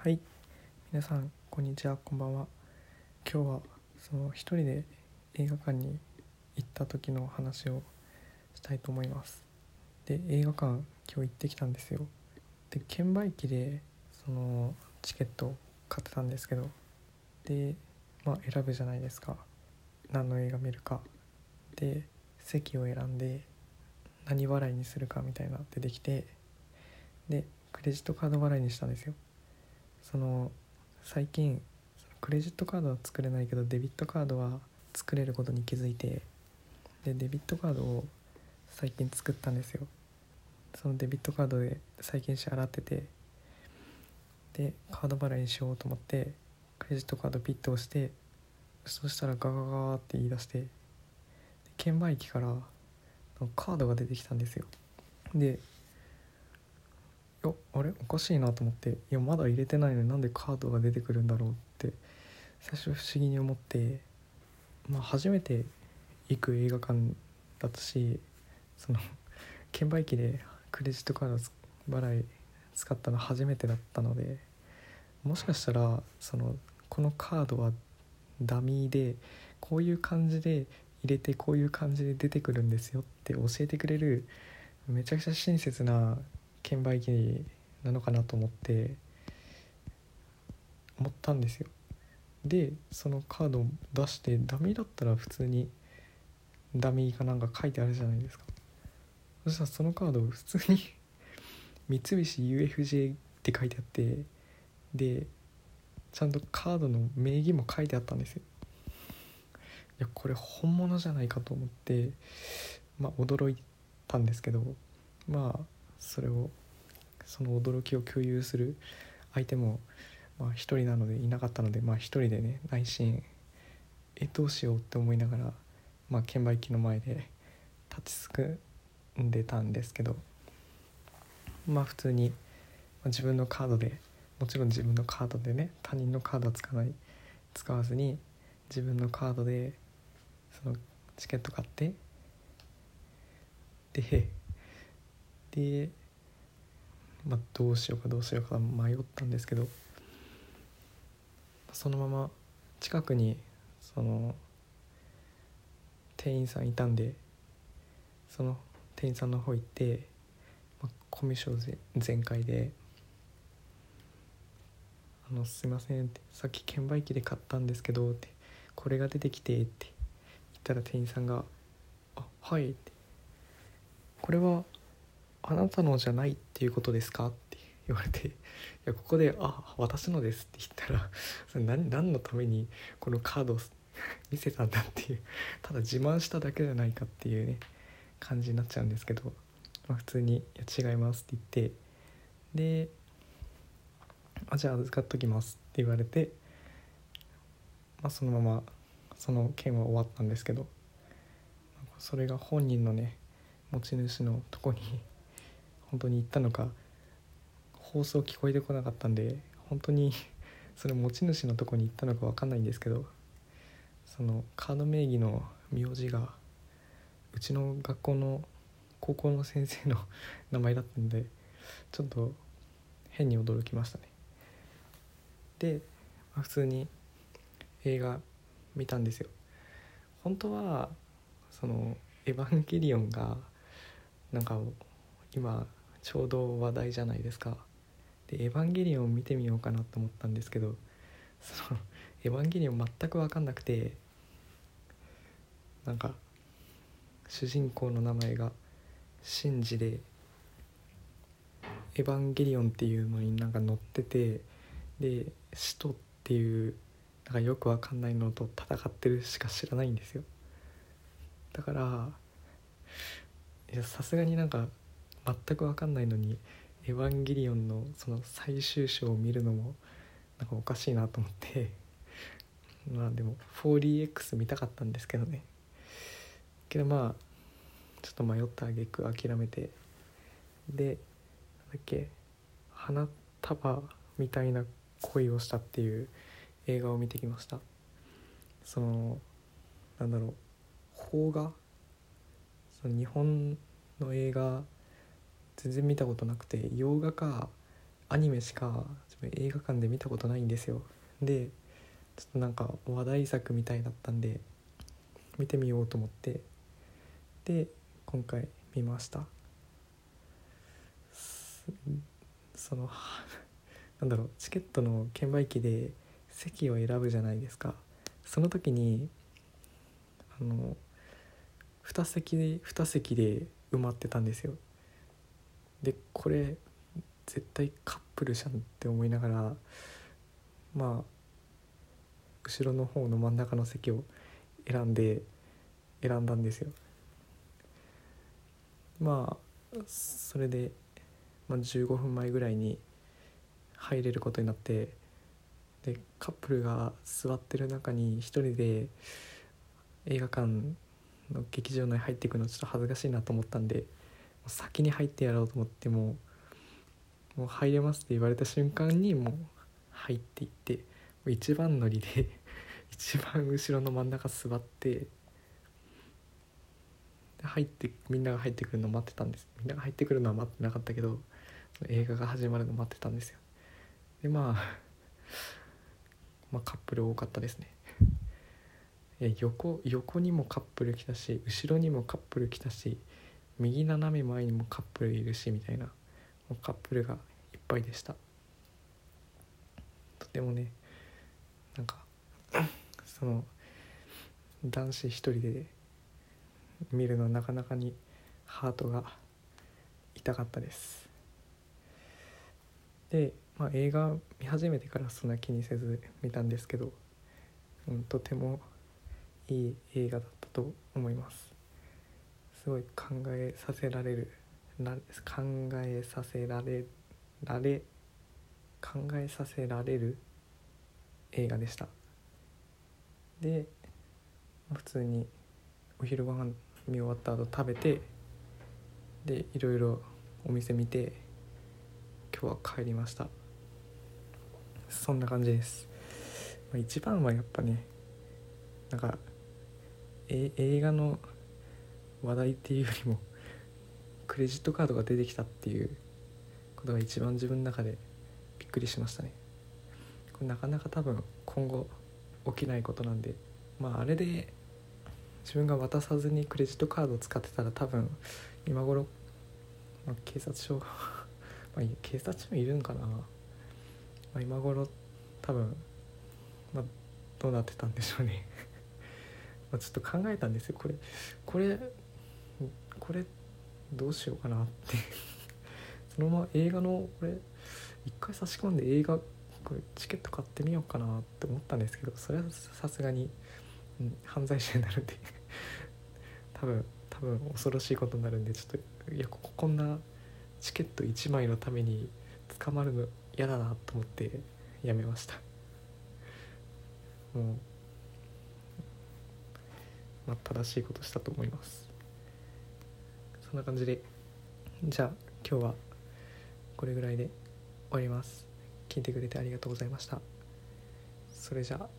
はい。皆さんこんにちは。こんばんは。今日はその一人で映画館に行った時の話をしたいと思います。で映画館今日行ってきたんですよ。で券売機でそのチケットを買ってたんですけど。でまあ選ぶじゃないですか。何の映画見るか。で席を選んで何払いにするかみたいな出てできて。でクレジットカード払いにしたんですよ。その最近クレジットカードは作れないけどデビットカードは作れることに気づいてでデビットカードを最近作ったんですよ。そのデビットカードで最近支払っててでカード払いにしようと思ってクレジットカードピッと押してそしたらガガガって言い出して券売機からカードが出てきたんですよ。でやあれおかしいなと思っていやまだ入れてないのになんでカードが出てくるんだろうって最初不思議に思ってまあ初めて行く映画館だったしその券売機でクレジットカード払い使ったの初めてだったのでもしかしたらそのこのカードはダミーでこういう感じで入れてこういう感じで出てくるんですよって教えてくれるめちゃくちゃ親切な券売機なのかなと思って思ったんですよ。でそのカードを出してダミーだったら普通にダミーかなんか書いてあるじゃないですか。そしたらそのカードを普通に 三菱 UFJ って書いてあってでちゃんとカードの名義も書いてあったんですよ。いやこれ本物じゃないかと思ってまあ驚いたんですけどまあそれをその驚きを共有する相手もまあ一人なのでいなかったのでまあ一人でね内心えどうしようって思いながらまあ券売機の前で立ちすくんでたんですけどまあ普通に自分のカードでもちろん自分のカードでね他人のカードは使わない使わずに自分のカードでそのチケット買ってでで、まあ、どうしようかどうしようか迷ったんですけどそのまま近くにその店員さんいたんでその店員さんの方行って、まあ、コミュ障全開で「あのすいません」って「さっき券売機で買ったんですけど」って「これが出てきて」って言ったら店員さんが「あはい」って「これはあなたのじゃないっていうことですか?」って言われて「いやここで「あ私のです」って言ったら それ何何のためにこのカードを見せたんだっていう ただ自慢しただけじゃないかっていうね感じになっちゃうんですけど、まあ、普通に「いや違います」って言ってで「あじゃあ預かっときます」って言われて、まあ、そのままその件は終わったんですけどそれが本人のね持ち主のとこに本当に行ったのか放送聞こえてこなかったんで本当に それ持ち主のとこに行ったのか分かんないんですけどそのカード名義の名字がうちの学校の高校の先生の 名前だったんでちょっと変に驚きましたね。で、まあ、普通に映画見たんですよ。本当はその「エヴァンゲリオン」がなんか今ちょうど話題じゃないですか。で「エヴァンゲリオン」を見てみようかなと思ったんですけどその「エヴァンゲリオン」全く分かんなくてなんか主人公の名前がシンジで「エヴァンゲリオン」っていうのになんか載っててで「使徒」っていうなんかよくわかんないのと戦ってるしか知らないんですよ。だからさすがになんか全くわかんないのに「エヴァンゲリオン」のその最終章を見るのもなんかおかしいなと思ってまあでも 4DX 見たかったんですけどね。けどまあちょっと迷ったあげく諦めて。でなんだっけ花束みたいな恋をしたっていう映画を見てきました。そのなんだろう邦画？その日本の映画全然見たことなくて洋画かアニメしか映画館で見たことないんですよ。でちょっとなんか話題作みたいだったんで見てみようと思ってで今回見ました。その なんだろうチケットの券売機で席を選ぶじゃないですか。その時にあの2席で2席で埋まってたんですよ。でこれ絶対カップルじゃんって思いながらまあ後ろの方の真ん中の席を選んで選んだんですよ。まあそれで、まあ、15分前ぐらいに入れることになってでカップルが座ってる中に一人で映画館の劇場内入っていくのちょっと恥ずかしいなと思ったんで先に入ってやろうと思ってももう入れますって言われた瞬間にもう入っていって一番乗りで 一番後ろの真ん中座って入ってみんなが入ってくるの待ってたんです。みんなが入ってくるのは待ってなかったけど映画が始まるの待ってたんですよ。でまあ まあカップル多かったですね。横横にもカップル来たし後ろにもカップル来たし右斜め前にもカップルいるしみたいなカップルがいっぱいでした。とてもねなんか その男子一人で見るのなかなかにハートが痛かったです。で、まあ、映画見始めてからそんな気にせず見たんですけど、うん、とてもいい映画だったと思います。すごい考えさせられる。考えさせられられ考えさせられる映画でした。で普通にお昼ご飯見終わった後食べてでいろいろお店見て今日は帰りました。そんな感じです、まあ、一番はやっぱねなんかえ映画の話題っていうよりもクレジットカードが出てきたっていうことが一番自分の中でびっくりしましたね。これなかなか多分今後起きないことなんでまああれで自分が渡さずにクレジットカードを使ってたら多分今頃、まあ、警察署まあ警察署もいるんかな、まあ、今頃多分、まあ、どうなってたんでしょうね。まちょっと考えたんですよ。これこれこれどうしようかなって。そのまま映画のこれ一回差し込んで映画これチケット買ってみようかなって思ったんですけどそれはさすがに、うん、犯罪者になるんで。多分多分恐ろしいことになるんでちょっといやここんなチケット1枚のために捕まるの嫌だなと思ってやめました。もうまあ正しいことしたと思います。そんな感じでじゃあ今日はこれぐらいで終わります。聞いてくれてありがとうございました。それじゃあ。